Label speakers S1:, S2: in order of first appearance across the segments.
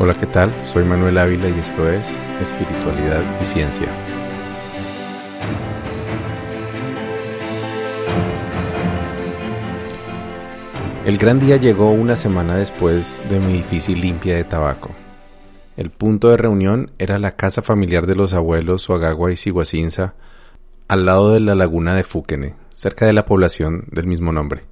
S1: Hola, ¿qué tal? Soy Manuel Ávila y esto es Espiritualidad y Ciencia. El gran día llegó una semana después de mi difícil limpia de tabaco. El punto de reunión era la casa familiar de los abuelos Suagagua y Siguacinza, al lado de la laguna de Fúquene, cerca de la población del mismo nombre.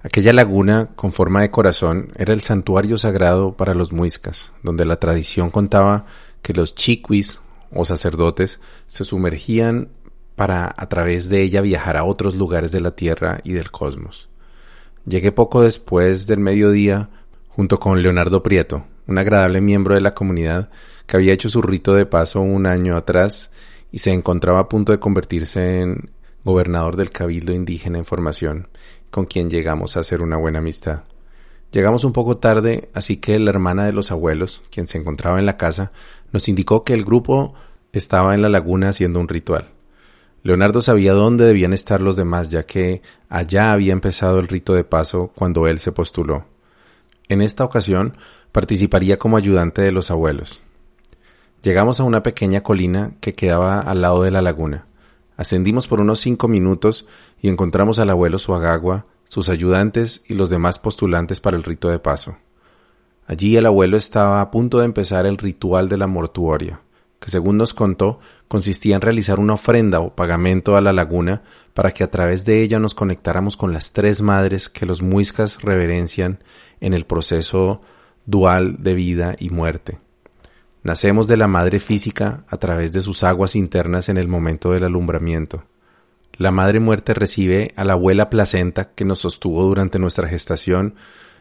S1: Aquella laguna, con forma de corazón, era el santuario sagrado para los muiscas, donde la tradición contaba que los chiquis, o sacerdotes, se sumergían para a través de ella viajar a otros lugares de la Tierra y del cosmos. Llegué poco después del mediodía junto con Leonardo Prieto, un agradable miembro de la comunidad que había hecho su rito de paso un año atrás y se encontraba a punto de convertirse en gobernador del Cabildo Indígena en Formación con quien llegamos a hacer una buena amistad. Llegamos un poco tarde, así que la hermana de los abuelos, quien se encontraba en la casa, nos indicó que el grupo estaba en la laguna haciendo un ritual. Leonardo sabía dónde debían estar los demás, ya que allá había empezado el rito de paso cuando él se postuló. En esta ocasión participaría como ayudante de los abuelos. Llegamos a una pequeña colina que quedaba al lado de la laguna. Ascendimos por unos cinco minutos y encontramos al abuelo Suagagua, sus ayudantes y los demás postulantes para el rito de paso. Allí el abuelo estaba a punto de empezar el ritual de la mortuoria, que según nos contó consistía en realizar una ofrenda o pagamento a la laguna para que a través de ella nos conectáramos con las tres madres que los muiscas reverencian en el proceso dual de vida y muerte. Nacemos de la madre física a través de sus aguas internas en el momento del alumbramiento. La madre muerte recibe a la abuela placenta que nos sostuvo durante nuestra gestación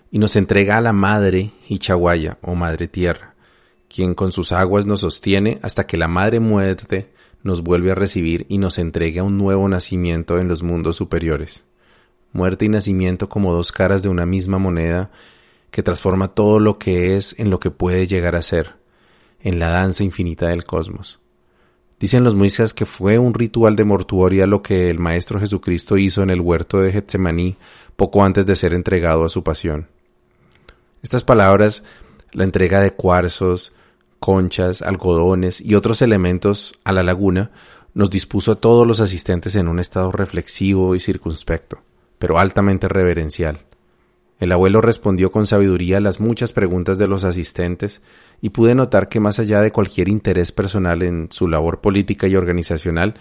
S1: y nos entrega a la madre Hichaguaya o madre tierra, quien con sus aguas nos sostiene hasta que la madre muerte nos vuelve a recibir y nos entrega un nuevo nacimiento en los mundos superiores. Muerte y nacimiento como dos caras de una misma moneda que transforma todo lo que es en lo que puede llegar a ser en la danza infinita del cosmos. Dicen los muiscas que fue un ritual de mortuoria lo que el Maestro Jesucristo hizo en el huerto de Getsemaní poco antes de ser entregado a su pasión. Estas palabras, la entrega de cuarzos, conchas, algodones y otros elementos a la laguna, nos dispuso a todos los asistentes en un estado reflexivo y circunspecto, pero altamente reverencial. El abuelo respondió con sabiduría a las muchas preguntas de los asistentes y pude notar que más allá de cualquier interés personal en su labor política y organizacional,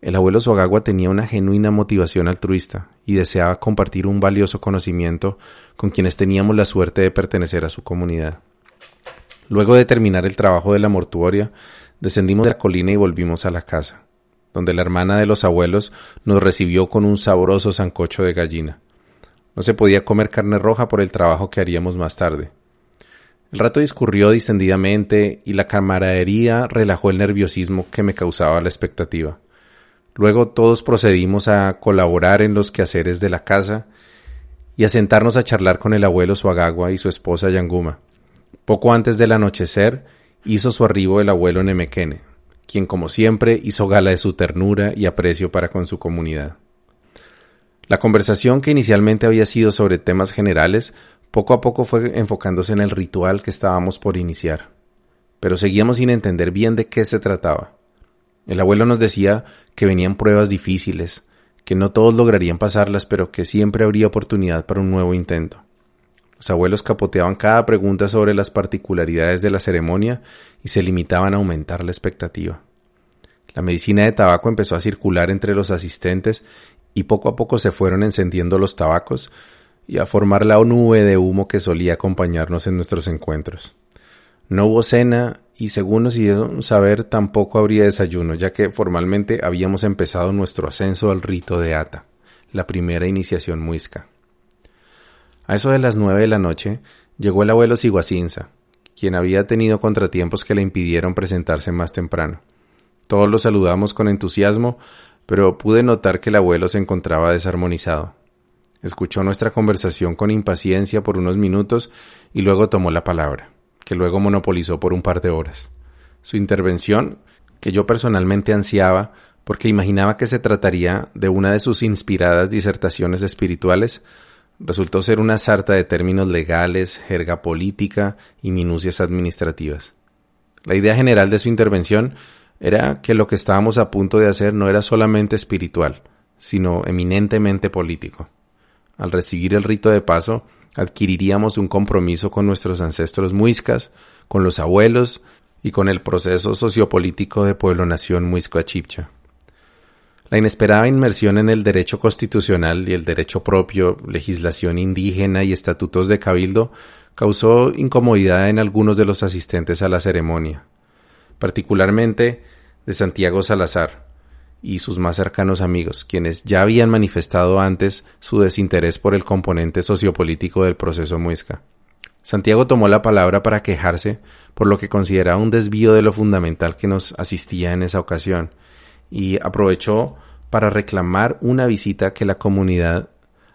S1: el abuelo Sogagua tenía una genuina motivación altruista y deseaba compartir un valioso conocimiento con quienes teníamos la suerte de pertenecer a su comunidad. Luego de terminar el trabajo de la mortuoria, descendimos de la colina y volvimos a la casa, donde la hermana de los abuelos nos recibió con un sabroso sancocho de gallina. No se podía comer carne roja por el trabajo que haríamos más tarde. El rato discurrió distendidamente y la camaradería relajó el nerviosismo que me causaba la expectativa. Luego todos procedimos a colaborar en los quehaceres de la casa y a sentarnos a charlar con el abuelo Suagagua y su esposa Yanguma. Poco antes del anochecer hizo su arribo el abuelo Nemequene, quien como siempre hizo gala de su ternura y aprecio para con su comunidad. La conversación que inicialmente había sido sobre temas generales, poco a poco fue enfocándose en el ritual que estábamos por iniciar. Pero seguíamos sin entender bien de qué se trataba. El abuelo nos decía que venían pruebas difíciles, que no todos lograrían pasarlas, pero que siempre habría oportunidad para un nuevo intento. Los abuelos capoteaban cada pregunta sobre las particularidades de la ceremonia y se limitaban a aumentar la expectativa. La medicina de tabaco empezó a circular entre los asistentes y poco a poco se fueron encendiendo los tabacos y a formar la nube de humo que solía acompañarnos en nuestros encuentros. No hubo cena y según nos hicieron saber tampoco habría desayuno, ya que formalmente habíamos empezado nuestro ascenso al rito de Ata, la primera iniciación muisca. A eso de las nueve de la noche llegó el abuelo Siguacinza, quien había tenido contratiempos que le impidieron presentarse más temprano. Todos lo saludamos con entusiasmo, pero pude notar que el abuelo se encontraba desarmonizado. Escuchó nuestra conversación con impaciencia por unos minutos y luego tomó la palabra, que luego monopolizó por un par de horas. Su intervención, que yo personalmente ansiaba porque imaginaba que se trataría de una de sus inspiradas disertaciones espirituales, resultó ser una sarta de términos legales, jerga política y minucias administrativas. La idea general de su intervención era que lo que estábamos a punto de hacer no era solamente espiritual, sino eminentemente político. Al recibir el rito de paso, adquiriríamos un compromiso con nuestros ancestros muiscas, con los abuelos y con el proceso sociopolítico de pueblo-nación muisca chipcha. La inesperada inmersión en el derecho constitucional y el derecho propio, legislación indígena y estatutos de cabildo causó incomodidad en algunos de los asistentes a la ceremonia, particularmente de Santiago Salazar y sus más cercanos amigos, quienes ya habían manifestado antes su desinterés por el componente sociopolítico del proceso muisca. Santiago tomó la palabra para quejarse por lo que consideraba un desvío de lo fundamental que nos asistía en esa ocasión, y aprovechó para reclamar una visita que la comunidad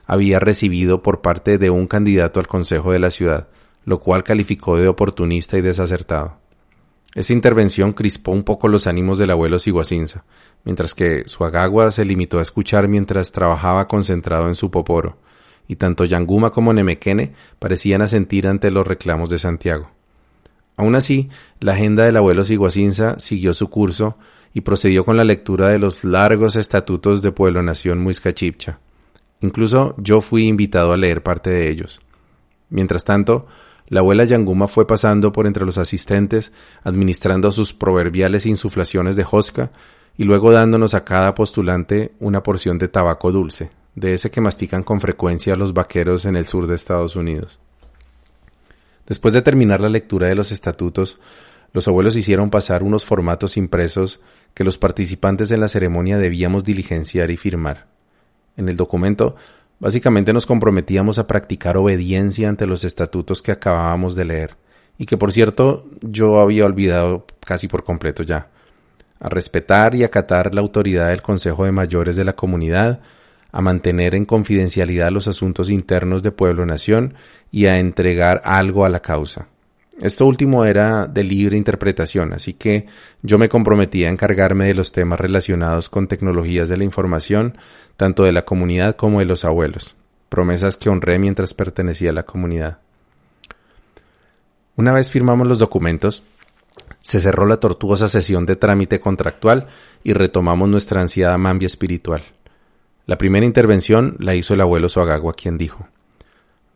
S1: había recibido por parte de un candidato al Consejo de la ciudad, lo cual calificó de oportunista y desacertado. Esa intervención crispó un poco los ánimos del abuelo Siguacinza, mientras que su agagua se limitó a escuchar mientras trabajaba concentrado en su poporo, y tanto Yanguma como Nemequene parecían asentir ante los reclamos de Santiago. Aun así, la agenda del abuelo Siguacinza siguió su curso y procedió con la lectura de los largos estatutos de Pueblo Nación Muiscachipcha. Incluso yo fui invitado a leer parte de ellos. Mientras tanto, la abuela Yanguma fue pasando por entre los asistentes, administrando sus proverbiales insuflaciones de josca y luego dándonos a cada postulante una porción de tabaco dulce, de ese que mastican con frecuencia los vaqueros en el sur de Estados Unidos. Después de terminar la lectura de los estatutos, los abuelos hicieron pasar unos formatos impresos que los participantes en la ceremonia debíamos diligenciar y firmar. En el documento, básicamente nos comprometíamos a practicar obediencia ante los estatutos que acabábamos de leer, y que por cierto yo había olvidado casi por completo ya, a respetar y acatar la autoridad del Consejo de Mayores de la comunidad, a mantener en confidencialidad los asuntos internos de pueblo-nación y a entregar algo a la causa. Esto último era de libre interpretación, así que yo me comprometí a encargarme de los temas relacionados con tecnologías de la información, tanto de la comunidad como de los abuelos, promesas que honré mientras pertenecía a la comunidad. Una vez firmamos los documentos, se cerró la tortuosa sesión de trámite contractual y retomamos nuestra ansiada mambia espiritual. La primera intervención la hizo el abuelo Soagagua, quien dijo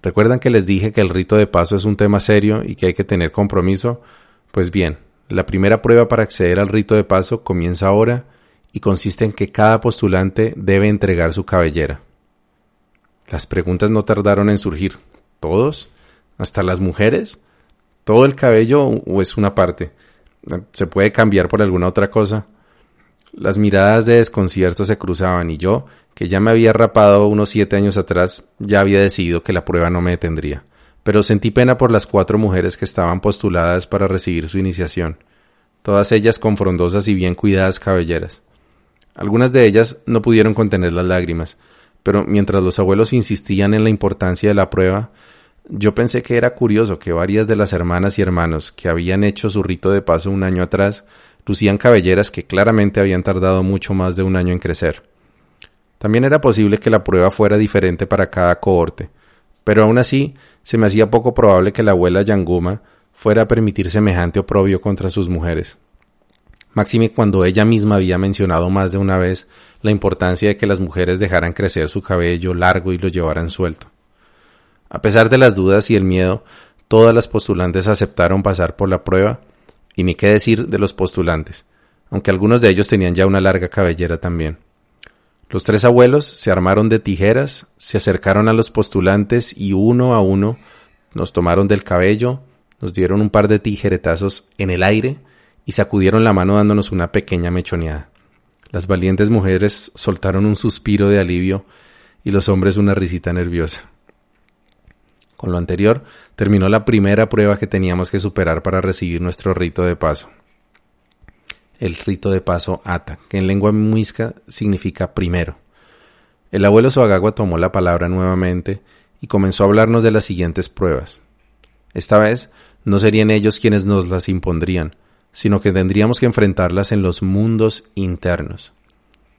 S1: ¿Recuerdan que les dije que el rito de paso es un tema serio y que hay que tener compromiso? Pues bien, la primera prueba para acceder al rito de paso comienza ahora y consiste en que cada postulante debe entregar su cabellera. Las preguntas no tardaron en surgir. ¿Todos? ¿Hasta las mujeres? ¿Todo el cabello o es una parte? ¿Se puede cambiar por alguna otra cosa? Las miradas de desconcierto se cruzaban y yo, que ya me había rapado unos siete años atrás, ya había decidido que la prueba no me detendría. Pero sentí pena por las cuatro mujeres que estaban postuladas para recibir su iniciación, todas ellas con frondosas y bien cuidadas cabelleras. Algunas de ellas no pudieron contener las lágrimas, pero mientras los abuelos insistían en la importancia de la prueba, yo pensé que era curioso que varias de las hermanas y hermanos que habían hecho su rito de paso un año atrás lucían cabelleras que claramente habían tardado mucho más de un año en crecer. También era posible que la prueba fuera diferente para cada cohorte, pero aún así se me hacía poco probable que la abuela Yanguma fuera a permitir semejante oprobio contra sus mujeres. Máxime cuando ella misma había mencionado más de una vez la importancia de que las mujeres dejaran crecer su cabello largo y lo llevaran suelto. A pesar de las dudas y el miedo, todas las postulantes aceptaron pasar por la prueba, y ni qué decir de los postulantes, aunque algunos de ellos tenían ya una larga cabellera también. Los tres abuelos se armaron de tijeras, se acercaron a los postulantes y uno a uno nos tomaron del cabello, nos dieron un par de tijeretazos en el aire y sacudieron la mano dándonos una pequeña mechoneada. Las valientes mujeres soltaron un suspiro de alivio y los hombres una risita nerviosa. Con lo anterior, terminó la primera prueba que teníamos que superar para recibir nuestro rito de paso el rito de paso ata, que en lengua muisca significa primero. El abuelo Soagagua tomó la palabra nuevamente y comenzó a hablarnos de las siguientes pruebas. Esta vez no serían ellos quienes nos las impondrían, sino que tendríamos que enfrentarlas en los mundos internos.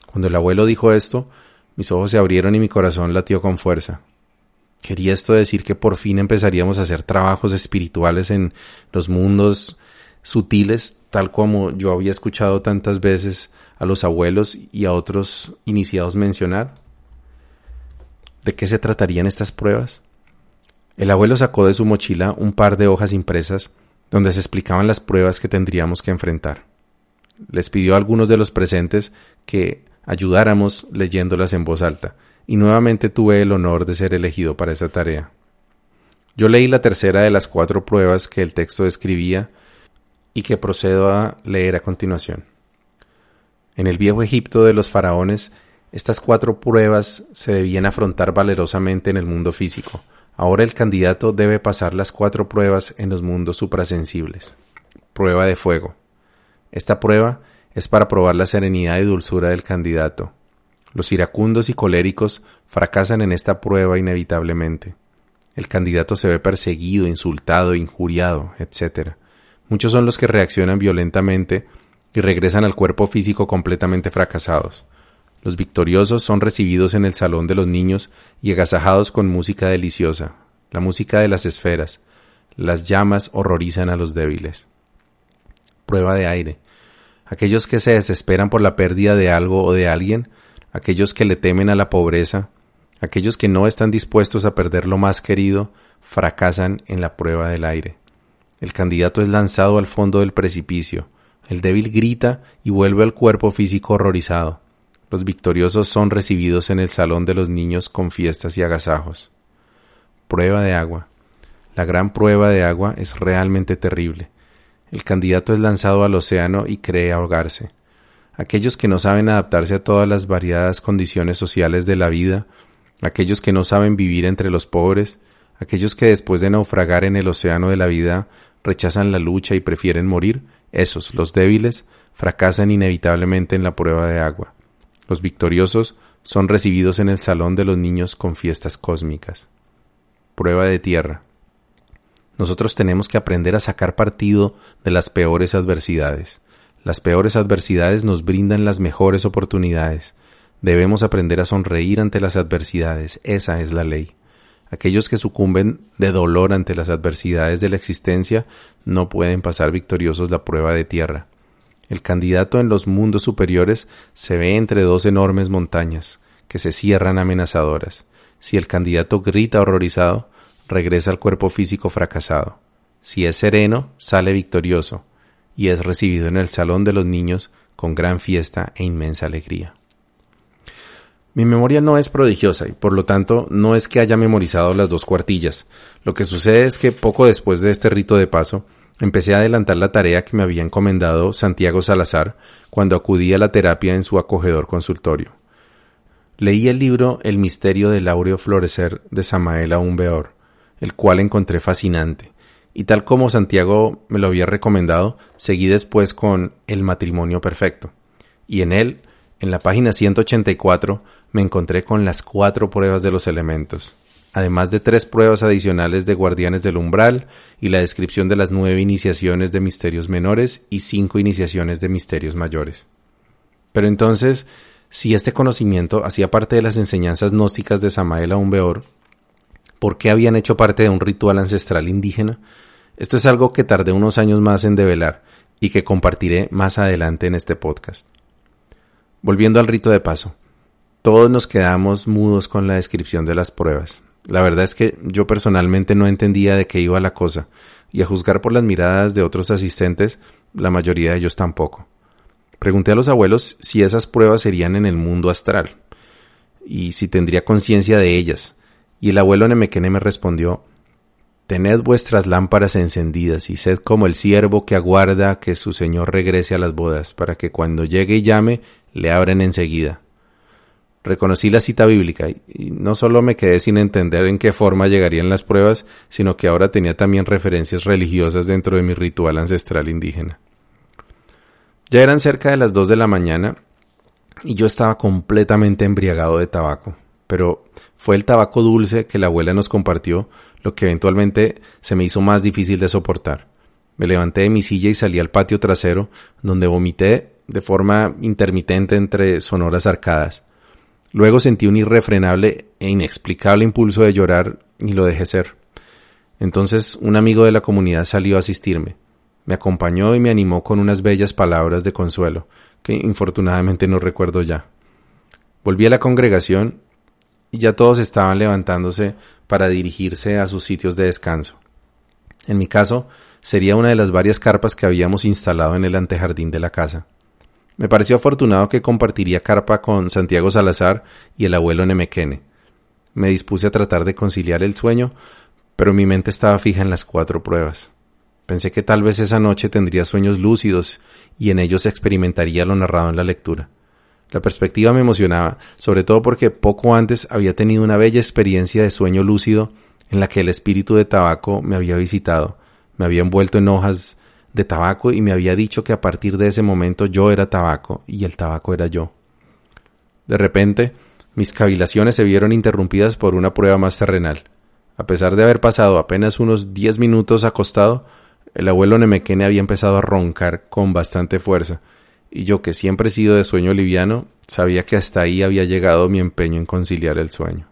S1: Cuando el abuelo dijo esto, mis ojos se abrieron y mi corazón latió con fuerza. Quería esto decir que por fin empezaríamos a hacer trabajos espirituales en los mundos sutiles, tal como yo había escuchado tantas veces a los abuelos y a otros iniciados mencionar. ¿De qué se tratarían estas pruebas? El abuelo sacó de su mochila un par de hojas impresas donde se explicaban las pruebas que tendríamos que enfrentar. Les pidió a algunos de los presentes que ayudáramos leyéndolas en voz alta, y nuevamente tuve el honor de ser elegido para esa tarea. Yo leí la tercera de las cuatro pruebas que el texto describía y que procedo a leer a continuación. En el viejo Egipto de los faraones, estas cuatro pruebas se debían afrontar valerosamente en el mundo físico. Ahora el candidato debe pasar las cuatro pruebas en los mundos suprasensibles. Prueba de fuego. Esta prueba es para probar la serenidad y dulzura del candidato. Los iracundos y coléricos fracasan en esta prueba inevitablemente. El candidato se ve perseguido, insultado, injuriado, etc. Muchos son los que reaccionan violentamente y regresan al cuerpo físico completamente fracasados. Los victoriosos son recibidos en el salón de los niños y agasajados con música deliciosa, la música de las esferas. Las llamas horrorizan a los débiles. Prueba de aire. Aquellos que se desesperan por la pérdida de algo o de alguien, aquellos que le temen a la pobreza, aquellos que no están dispuestos a perder lo más querido, fracasan en la prueba del aire. El candidato es lanzado al fondo del precipicio. El débil grita y vuelve al cuerpo físico horrorizado. Los victoriosos son recibidos en el salón de los niños con fiestas y agasajos. Prueba de agua. La gran prueba de agua es realmente terrible. El candidato es lanzado al océano y cree ahogarse. Aquellos que no saben adaptarse a todas las variadas condiciones sociales de la vida, aquellos que no saben vivir entre los pobres, aquellos que después de naufragar en el océano de la vida rechazan la lucha y prefieren morir, esos, los débiles, fracasan inevitablemente en la prueba de agua. Los victoriosos son recibidos en el salón de los niños con fiestas cósmicas. Prueba de tierra. Nosotros tenemos que aprender a sacar partido de las peores adversidades. Las peores adversidades nos brindan las mejores oportunidades. Debemos aprender a sonreír ante las adversidades. Esa es la ley. Aquellos que sucumben de dolor ante las adversidades de la existencia no pueden pasar victoriosos la prueba de tierra. El candidato en los mundos superiores se ve entre dos enormes montañas, que se cierran amenazadoras. Si el candidato grita horrorizado, regresa al cuerpo físico fracasado. Si es sereno, sale victorioso, y es recibido en el salón de los niños con gran fiesta e inmensa alegría. Mi memoria no es prodigiosa y por lo tanto no es que haya memorizado las dos cuartillas. Lo que sucede es que poco después de este rito de paso, Empecé a adelantar la tarea que me había encomendado Santiago Salazar cuando acudí a la terapia en su acogedor consultorio. Leí el libro El misterio del áureo florecer de Samael Aumbeor, el cual encontré fascinante, y tal como Santiago me lo había recomendado, seguí después con El matrimonio perfecto. Y en él, en la página 184, me encontré con las cuatro pruebas de los elementos, además de tres pruebas adicionales de guardianes del umbral y la descripción de las nueve iniciaciones de misterios menores y cinco iniciaciones de misterios mayores. Pero entonces, si este conocimiento hacía parte de las enseñanzas gnósticas de Samael Aumbeor, ¿por qué habían hecho parte de un ritual ancestral indígena? Esto es algo que tardé unos años más en develar y que compartiré más adelante en este podcast. Volviendo al rito de paso, todos nos quedamos mudos con la descripción de las pruebas. La verdad es que yo personalmente no entendía de qué iba la cosa, y a juzgar por las miradas de otros asistentes, la mayoría de ellos tampoco. Pregunté a los abuelos si esas pruebas serían en el mundo astral, y si tendría conciencia de ellas, y el abuelo Nemequene me respondió Tened vuestras lámparas encendidas y sed como el siervo que aguarda que su señor regrese a las bodas, para que cuando llegue y llame, le abren enseguida reconocí la cita bíblica y no solo me quedé sin entender en qué forma llegarían las pruebas, sino que ahora tenía también referencias religiosas dentro de mi ritual ancestral indígena. Ya eran cerca de las dos de la mañana y yo estaba completamente embriagado de tabaco, pero fue el tabaco dulce que la abuela nos compartió lo que eventualmente se me hizo más difícil de soportar. Me levanté de mi silla y salí al patio trasero, donde vomité de forma intermitente entre sonoras arcadas. Luego sentí un irrefrenable e inexplicable impulso de llorar y lo dejé ser. Entonces un amigo de la comunidad salió a asistirme. Me acompañó y me animó con unas bellas palabras de consuelo, que infortunadamente no recuerdo ya. Volví a la congregación y ya todos estaban levantándose para dirigirse a sus sitios de descanso. En mi caso, sería una de las varias carpas que habíamos instalado en el antejardín de la casa. Me pareció afortunado que compartiría carpa con Santiago Salazar y el abuelo Nemequene. Me dispuse a tratar de conciliar el sueño, pero mi mente estaba fija en las cuatro pruebas. Pensé que tal vez esa noche tendría sueños lúcidos y en ellos experimentaría lo narrado en la lectura. La perspectiva me emocionaba, sobre todo porque poco antes había tenido una bella experiencia de sueño lúcido en la que el espíritu de tabaco me había visitado, me había envuelto en hojas de tabaco y me había dicho que a partir de ese momento yo era tabaco y el tabaco era yo. De repente, mis cavilaciones se vieron interrumpidas por una prueba más terrenal. A pesar de haber pasado apenas unos diez minutos acostado, el abuelo Nemequene había empezado a roncar con bastante fuerza, y yo, que siempre he sido de sueño liviano, sabía que hasta ahí había llegado mi empeño en conciliar el sueño.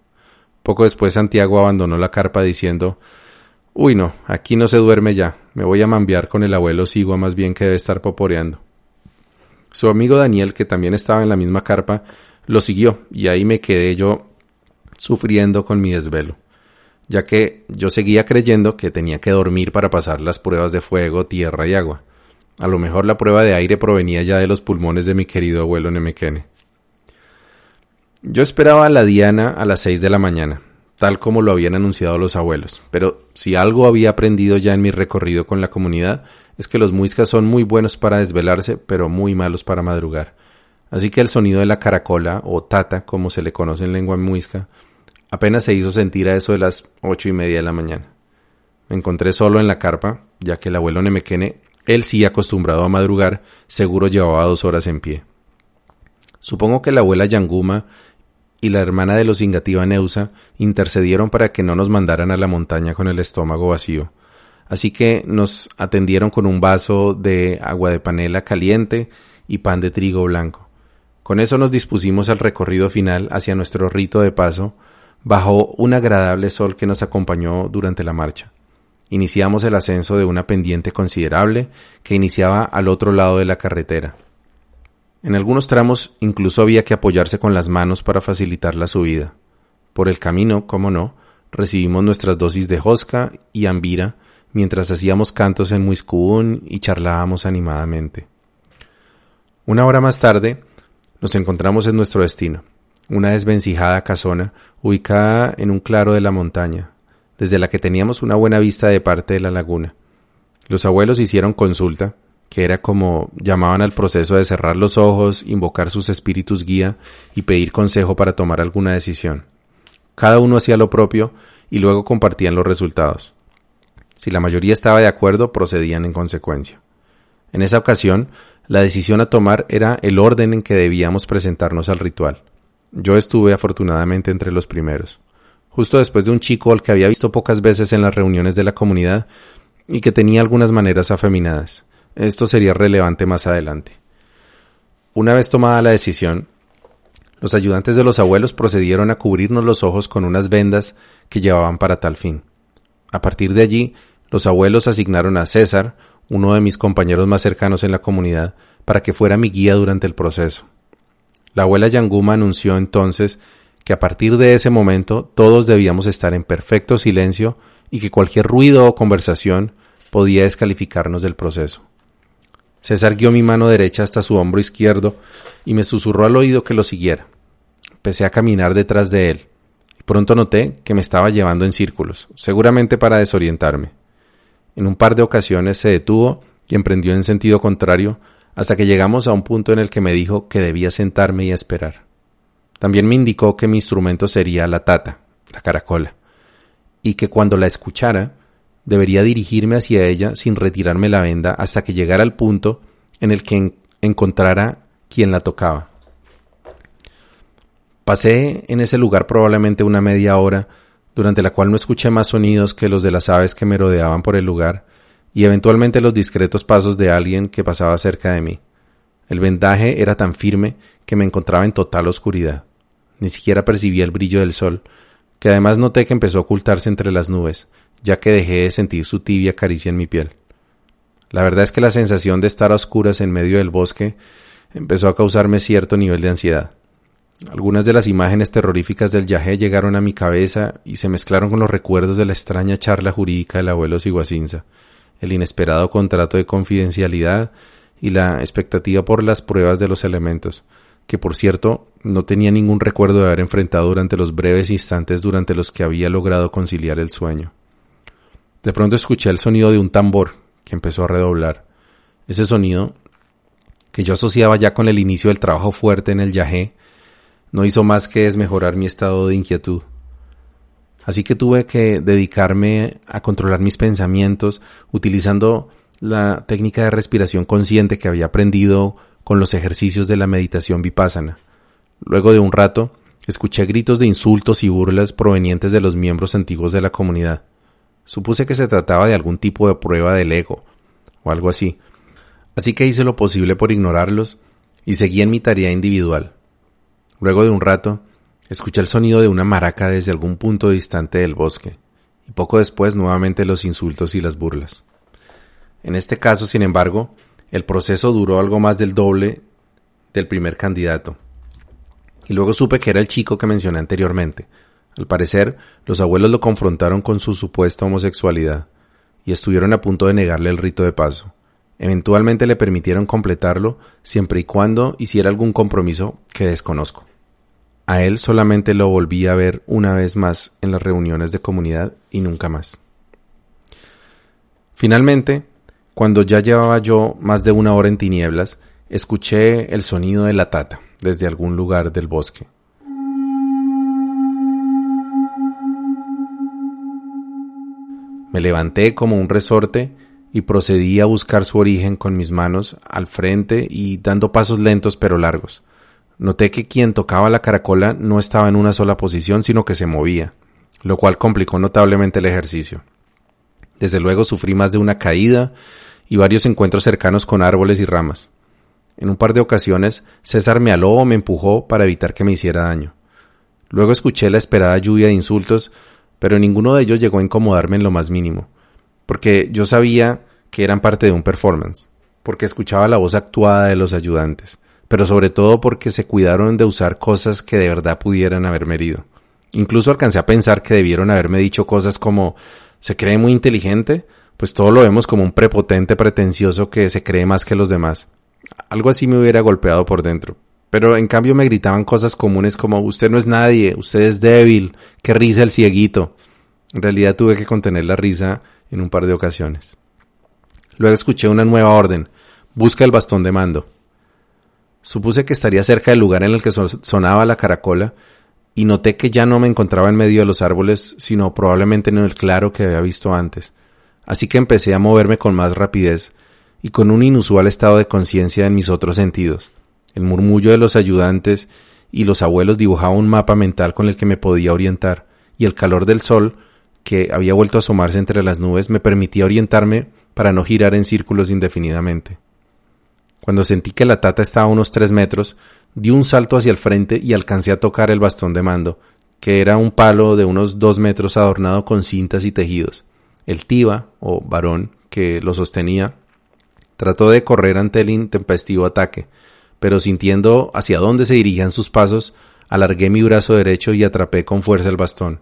S1: Poco después Santiago abandonó la carpa diciendo Uy no, aquí no se duerme ya, me voy a mambiar con el abuelo Sigua más bien que debe estar poporeando. Su amigo Daniel, que también estaba en la misma carpa, lo siguió, y ahí me quedé yo sufriendo con mi desvelo ya que yo seguía creyendo que tenía que dormir para pasar las pruebas de fuego, tierra y agua. A lo mejor la prueba de aire provenía ya de los pulmones de mi querido abuelo Nemequene. Yo esperaba a la Diana a las seis de la mañana, tal como lo habían anunciado los abuelos, pero si algo había aprendido ya en mi recorrido con la comunidad es que los muiscas son muy buenos para desvelarse, pero muy malos para madrugar. Así que el sonido de la caracola, o tata, como se le conoce en lengua muisca, Apenas se hizo sentir a eso de las ocho y media de la mañana. Me encontré solo en la carpa, ya que el abuelo Nemequene, él sí acostumbrado a madrugar, seguro llevaba dos horas en pie. Supongo que la abuela Yanguma y la hermana de los Ingativa Neusa intercedieron para que no nos mandaran a la montaña con el estómago vacío. Así que nos atendieron con un vaso de agua de panela caliente y pan de trigo blanco. Con eso nos dispusimos al recorrido final hacia nuestro rito de paso, bajo un agradable sol que nos acompañó durante la marcha. Iniciamos el ascenso de una pendiente considerable que iniciaba al otro lado de la carretera. En algunos tramos incluso había que apoyarse con las manos para facilitar la subida. Por el camino, como no, recibimos nuestras dosis de josca y ambira mientras hacíamos cantos en Muiscubún y charlábamos animadamente. Una hora más tarde nos encontramos en nuestro destino una desvencijada casona ubicada en un claro de la montaña, desde la que teníamos una buena vista de parte de la laguna. Los abuelos hicieron consulta, que era como llamaban al proceso de cerrar los ojos, invocar sus espíritus guía y pedir consejo para tomar alguna decisión. Cada uno hacía lo propio y luego compartían los resultados. Si la mayoría estaba de acuerdo, procedían en consecuencia. En esa ocasión, la decisión a tomar era el orden en que debíamos presentarnos al ritual. Yo estuve afortunadamente entre los primeros, justo después de un chico al que había visto pocas veces en las reuniones de la comunidad y que tenía algunas maneras afeminadas. Esto sería relevante más adelante. Una vez tomada la decisión, los ayudantes de los abuelos procedieron a cubrirnos los ojos con unas vendas que llevaban para tal fin. A partir de allí, los abuelos asignaron a César, uno de mis compañeros más cercanos en la comunidad, para que fuera mi guía durante el proceso. La abuela Yanguma anunció entonces que a partir de ese momento todos debíamos estar en perfecto silencio y que cualquier ruido o conversación podía descalificarnos del proceso. César guió mi mano derecha hasta su hombro izquierdo y me susurró al oído que lo siguiera. Empecé a caminar detrás de él pronto noté que me estaba llevando en círculos, seguramente para desorientarme. En un par de ocasiones se detuvo y emprendió en sentido contrario hasta que llegamos a un punto en el que me dijo que debía sentarme y esperar. También me indicó que mi instrumento sería la tata, la caracola, y que cuando la escuchara debería dirigirme hacia ella sin retirarme la venda hasta que llegara al punto en el que encontrara quien la tocaba. Pasé en ese lugar probablemente una media hora, durante la cual no escuché más sonidos que los de las aves que me rodeaban por el lugar, y eventualmente los discretos pasos de alguien que pasaba cerca de mí. El vendaje era tan firme que me encontraba en total oscuridad. Ni siquiera percibía el brillo del sol, que además noté que empezó a ocultarse entre las nubes, ya que dejé de sentir su tibia caricia en mi piel. La verdad es que la sensación de estar a oscuras en medio del bosque empezó a causarme cierto nivel de ansiedad. Algunas de las imágenes terroríficas del yajé llegaron a mi cabeza y se mezclaron con los recuerdos de la extraña charla jurídica del abuelo Siguacinza, el inesperado contrato de confidencialidad y la expectativa por las pruebas de los elementos, que por cierto no tenía ningún recuerdo de haber enfrentado durante los breves instantes durante los que había logrado conciliar el sueño. De pronto escuché el sonido de un tambor que empezó a redoblar. Ese sonido, que yo asociaba ya con el inicio del trabajo fuerte en el yajé, no hizo más que desmejorar mi estado de inquietud. Así que tuve que dedicarme a controlar mis pensamientos utilizando la técnica de respiración consciente que había aprendido con los ejercicios de la meditación vipassana. Luego de un rato, escuché gritos de insultos y burlas provenientes de los miembros antiguos de la comunidad. Supuse que se trataba de algún tipo de prueba del ego, o algo así. Así que hice lo posible por ignorarlos y seguí en mi tarea individual. Luego de un rato, escuché el sonido de una maraca desde algún punto distante del bosque, y poco después nuevamente los insultos y las burlas. En este caso, sin embargo, el proceso duró algo más del doble del primer candidato. Y luego supe que era el chico que mencioné anteriormente, al parecer, los abuelos lo confrontaron con su supuesta homosexualidad y estuvieron a punto de negarle el rito de paso. Eventualmente le permitieron completarlo siempre y cuando hiciera algún compromiso que desconozco. A él solamente lo volví a ver una vez más en las reuniones de comunidad y nunca más. Finalmente, cuando ya llevaba yo más de una hora en tinieblas, escuché el sonido de la tata desde algún lugar del bosque. Me levanté como un resorte y procedí a buscar su origen con mis manos al frente y dando pasos lentos pero largos. Noté que quien tocaba la caracola no estaba en una sola posición, sino que se movía, lo cual complicó notablemente el ejercicio. Desde luego sufrí más de una caída y varios encuentros cercanos con árboles y ramas. En un par de ocasiones César me aló o me empujó para evitar que me hiciera daño. Luego escuché la esperada lluvia de insultos pero ninguno de ellos llegó a incomodarme en lo más mínimo, porque yo sabía que eran parte de un performance, porque escuchaba la voz actuada de los ayudantes, pero sobre todo porque se cuidaron de usar cosas que de verdad pudieran haberme herido. Incluso alcancé a pensar que debieron haberme dicho cosas como ¿se cree muy inteligente? Pues todo lo vemos como un prepotente pretencioso que se cree más que los demás. Algo así me hubiera golpeado por dentro, pero en cambio me gritaban cosas comunes como usted no es nadie, usted es débil, qué risa el cieguito. En realidad tuve que contener la risa en un par de ocasiones. Luego escuché una nueva orden. Busca el bastón de mando. Supuse que estaría cerca del lugar en el que sonaba la caracola y noté que ya no me encontraba en medio de los árboles, sino probablemente en el claro que había visto antes. Así que empecé a moverme con más rapidez y con un inusual estado de conciencia en mis otros sentidos. El murmullo de los ayudantes y los abuelos dibujaba un mapa mental con el que me podía orientar, y el calor del sol, que había vuelto a asomarse entre las nubes, me permitía orientarme para no girar en círculos indefinidamente. Cuando sentí que la tata estaba a unos tres metros, di un salto hacia el frente y alcancé a tocar el bastón de mando, que era un palo de unos dos metros adornado con cintas y tejidos. El tiba, o varón, que lo sostenía, trató de correr ante el intempestivo ataque, pero sintiendo hacia dónde se dirigían sus pasos, alargué mi brazo derecho y atrapé con fuerza el bastón.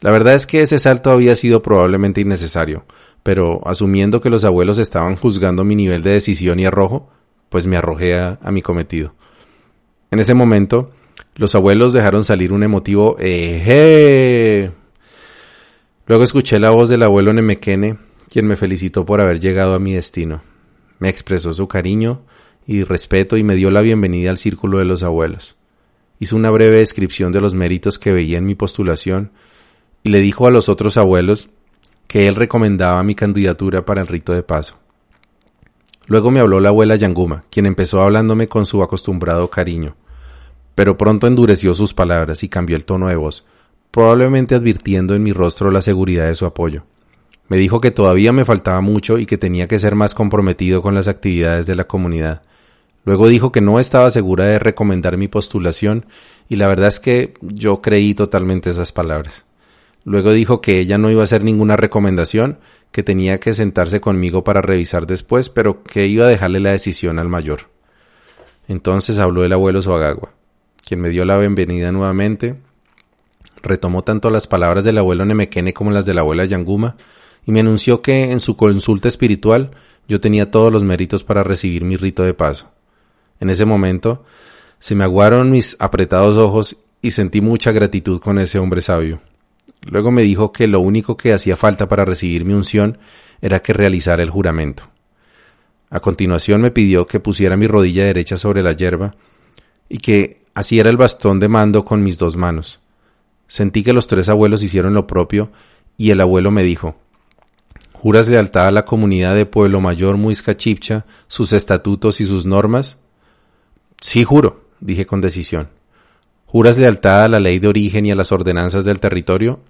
S1: La verdad es que ese salto había sido probablemente innecesario, pero asumiendo que los abuelos estaban juzgando mi nivel de decisión y arrojo, pues me arrojé a, mi cometido. En ese momento, los abuelos dejaron salir un emotivo ¡Eje! Luego escuché la voz del abuelo Nemequene, quien me felicitó por haber llegado a mi destino. Me expresó su cariño y respeto y me dio la bienvenida al círculo de los abuelos. Hizo una breve descripción de los méritos que veía en mi postulación y le dijo a los otros abuelos que él recomendaba mi candidatura para el rito de paso. Luego me habló la abuela Yanguma, quien empezó hablándome con su acostumbrado cariño, pero pronto endureció sus palabras y cambió el tono de voz, probablemente advirtiendo en mi rostro la seguridad de su apoyo. Me dijo que todavía me faltaba mucho y que tenía que ser más comprometido con las actividades de la comunidad, Luego dijo que no estaba segura de recomendar mi postulación y la verdad es que yo creí totalmente esas palabras. Luego dijo que ella no iba a hacer ninguna recomendación, que tenía que sentarse conmigo para revisar después, pero que iba a dejarle la decisión al mayor. Entonces habló el abuelo Suagagua, quien me dio la bienvenida nuevamente, retomó tanto las palabras del abuelo Nemequene como las de la abuela Yanguma, y me anunció que en su consulta espiritual yo tenía todos los méritos para recibir mi rito de paso. En ese momento se me aguaron mis apretados ojos y sentí mucha gratitud con ese hombre sabio. Luego me dijo que lo único que hacía falta para recibir mi unción era que realizara el juramento. A continuación me pidió que pusiera mi rodilla derecha sobre la hierba y que asiera el bastón de mando con mis dos manos. Sentí que los tres abuelos hicieron lo propio y el abuelo me dijo ¿Juras lealtad a la comunidad de Pueblo Mayor Muisca Chipcha, sus estatutos y sus normas? Sí, juro, dije con decisión. ¿Juras lealtad a la ley de origen y a las ordenanzas del territorio?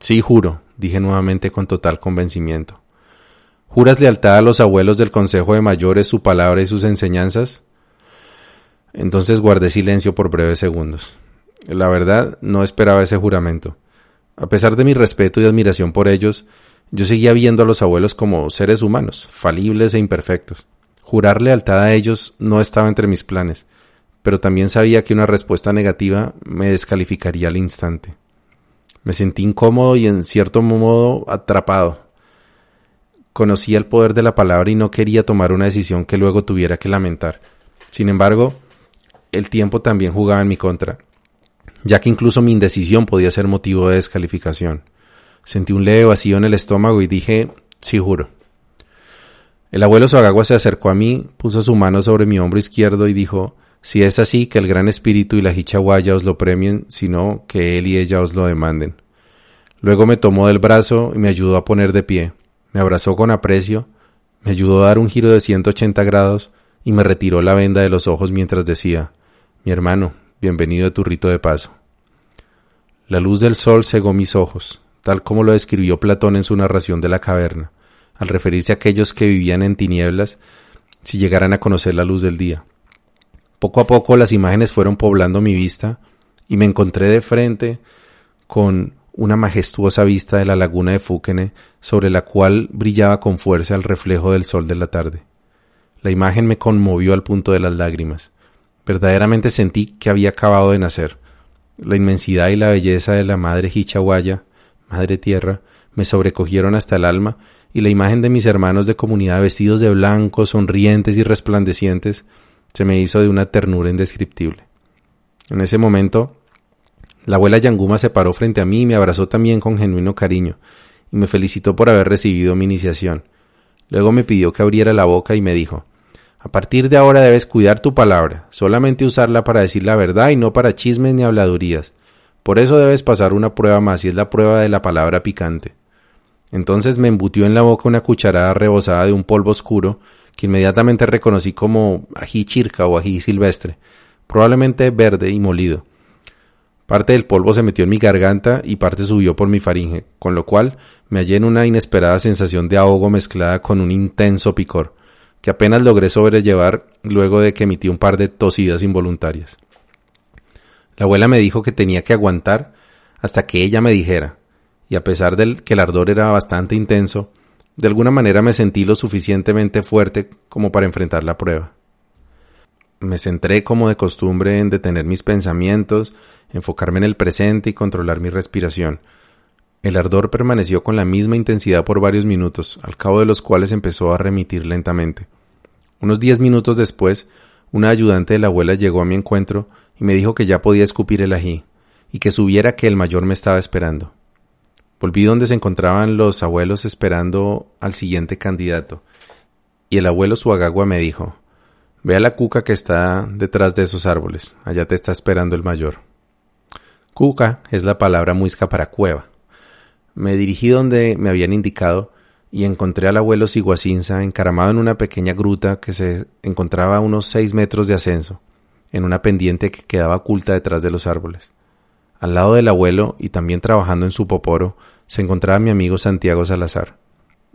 S1: Sí, juro, dije nuevamente con total convencimiento. ¿Juras lealtad a los abuelos del Consejo de Mayores, su palabra y sus enseñanzas? Entonces guardé silencio por breves segundos. La verdad, no esperaba ese juramento. A pesar de mi respeto y admiración por ellos, yo seguía viendo a los abuelos como seres humanos, falibles e imperfectos. Jurar lealtad a ellos no estaba entre mis planes, pero también sabía que una respuesta negativa me descalificaría al instante. Me sentí incómodo y en cierto modo atrapado. Conocía el poder de la palabra y no quería tomar una decisión que luego tuviera que lamentar. Sin embargo, el tiempo también jugaba en mi contra, ya que incluso mi indecisión podía ser motivo de descalificación. Sentí un leve vacío en el estómago y dije, sí juro. El abuelo Sogagua se acercó a mí, puso su mano sobre mi hombro izquierdo y dijo, si es así, que el gran espíritu y la hichaguaya os lo premien, sino que él y ella os lo demanden. Luego me tomó del brazo y me ayudó a poner de pie, me abrazó con aprecio, me ayudó a dar un giro de 180 grados y me retiró la venda de los ojos mientras decía, mi hermano, bienvenido a tu rito de paso. La luz del sol cegó mis ojos, tal como lo describió Platón en su narración de la caverna al referirse a aquellos que vivían en tinieblas si llegaran a conocer la luz del día. Poco a poco las imágenes fueron poblando mi vista y me encontré de frente con una majestuosa vista de la laguna de Fúquene sobre la cual brillaba con fuerza el reflejo del sol de la tarde. La imagen me conmovió al punto de las lágrimas. Verdaderamente sentí que había acabado de nacer. La inmensidad y la belleza de la madre Hichahuaya, madre tierra, me sobrecogieron hasta el alma y la imagen de mis hermanos de comunidad vestidos de blanco, sonrientes y resplandecientes, se me hizo de una ternura indescriptible. En ese momento, la abuela Yanguma se paró frente a mí y me abrazó también con genuino cariño, y me felicitó por haber recibido mi iniciación. Luego me pidió que abriera la boca y me dijo A partir de ahora debes cuidar tu palabra, solamente usarla para decir la verdad y no para chismes ni habladurías. Por eso debes pasar una prueba más y es la prueba de la palabra picante. Entonces me embutió en la boca una cucharada rebosada de un polvo oscuro que inmediatamente reconocí como ají chirca o ají silvestre, probablemente verde y molido. Parte del polvo se metió en mi garganta y parte subió por mi faringe, con lo cual me hallé en una inesperada sensación de ahogo mezclada con un intenso picor, que apenas logré sobrellevar luego de que emití un par de tosidas involuntarias. La abuela me dijo que tenía que aguantar hasta que ella me dijera, y a pesar del que el ardor era bastante intenso, de alguna manera me sentí lo suficientemente fuerte como para enfrentar la prueba. Me centré como de costumbre en detener mis pensamientos, enfocarme en el presente y controlar mi respiración. El ardor permaneció con la misma intensidad por varios minutos, al cabo de los cuales empezó a remitir lentamente. Unos diez minutos después, una ayudante de la abuela llegó a mi encuentro y me dijo que ya podía escupir el ají, y que subiera que el mayor me estaba esperando. Volví donde se encontraban los abuelos esperando al siguiente candidato, y el abuelo Suagagua me dijo Ve a la cuca que está detrás de esos árboles, allá te está esperando el mayor. Cuca es la palabra muisca para cueva. Me dirigí donde me habían indicado y encontré al abuelo Siguacinza encaramado en una pequeña gruta que se encontraba a unos seis metros de ascenso, en una pendiente que quedaba oculta detrás de los árboles. Al lado del abuelo y también trabajando en su poporo se encontraba mi amigo Santiago Salazar.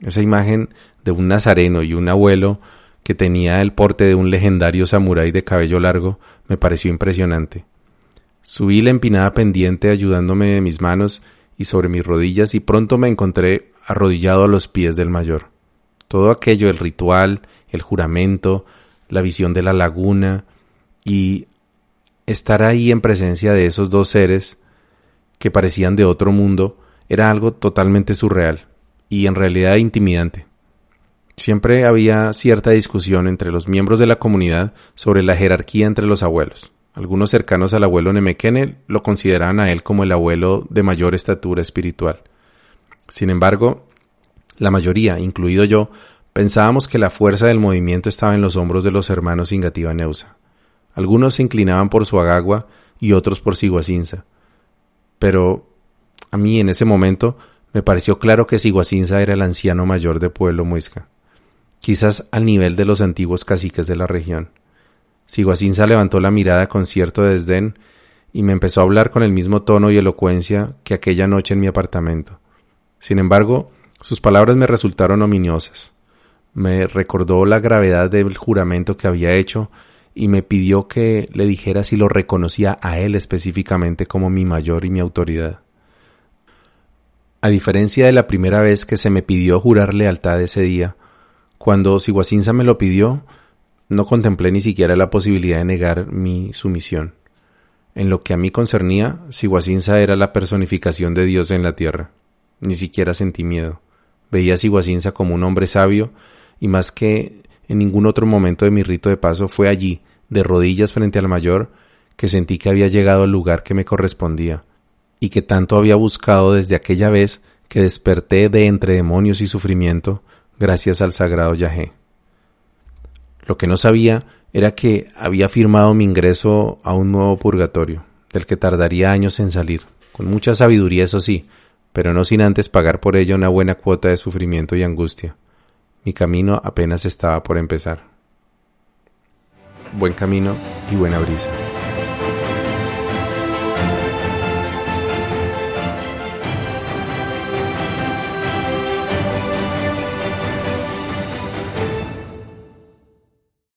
S1: Esa imagen de un nazareno y un abuelo que tenía el porte de un legendario samurái de cabello largo, me pareció impresionante. Subí la empinada pendiente ayudándome de mis manos y sobre mis rodillas y pronto me encontré arrodillado a los pies del mayor. Todo aquello, el ritual, el juramento, la visión de la laguna y estar ahí en presencia de esos dos seres que parecían de otro mundo era algo totalmente surreal y en realidad intimidante. Siempre había cierta discusión entre los miembros de la comunidad sobre la jerarquía entre los abuelos. Algunos cercanos al abuelo Nemekene lo consideraban a él como el abuelo de mayor estatura espiritual. Sin embargo, la mayoría, incluido yo, pensábamos que la fuerza del movimiento estaba en los hombros de los hermanos Ingativa Neusa. Algunos se inclinaban por su agagua y otros por Siguacinza. Pero a mí en ese momento me pareció claro que Siguacinza era el anciano mayor de Pueblo Muisca quizás al nivel de los antiguos caciques de la región. Siguacinza levantó la mirada con cierto desdén y me empezó a hablar con el mismo tono y elocuencia que aquella noche en mi apartamento. Sin embargo, sus palabras me resultaron ominiosas. Me recordó la gravedad del juramento que había hecho y me pidió que le dijera si lo reconocía a él específicamente como mi mayor y mi autoridad. A diferencia de la primera vez que se me pidió jurar lealtad ese día, cuando Siguacinza me lo pidió, no contemplé ni siquiera la posibilidad de negar mi sumisión. En lo que a mí concernía, Siguacinza era la personificación de Dios en la tierra. Ni siquiera sentí miedo. Veía a Siguacinza como un hombre sabio y más que en ningún otro momento de mi rito de paso fue allí, de rodillas frente al mayor, que sentí que había llegado al lugar que me correspondía y que tanto había buscado desde aquella vez que desperté de entre demonios y sufrimiento gracias al sagrado Yahé. Lo que no sabía era que había firmado mi ingreso a un nuevo purgatorio, del que tardaría años en salir, con mucha sabiduría eso sí, pero no sin antes pagar por ello una buena cuota de sufrimiento y angustia. Mi camino apenas estaba por empezar. Buen camino y buena brisa.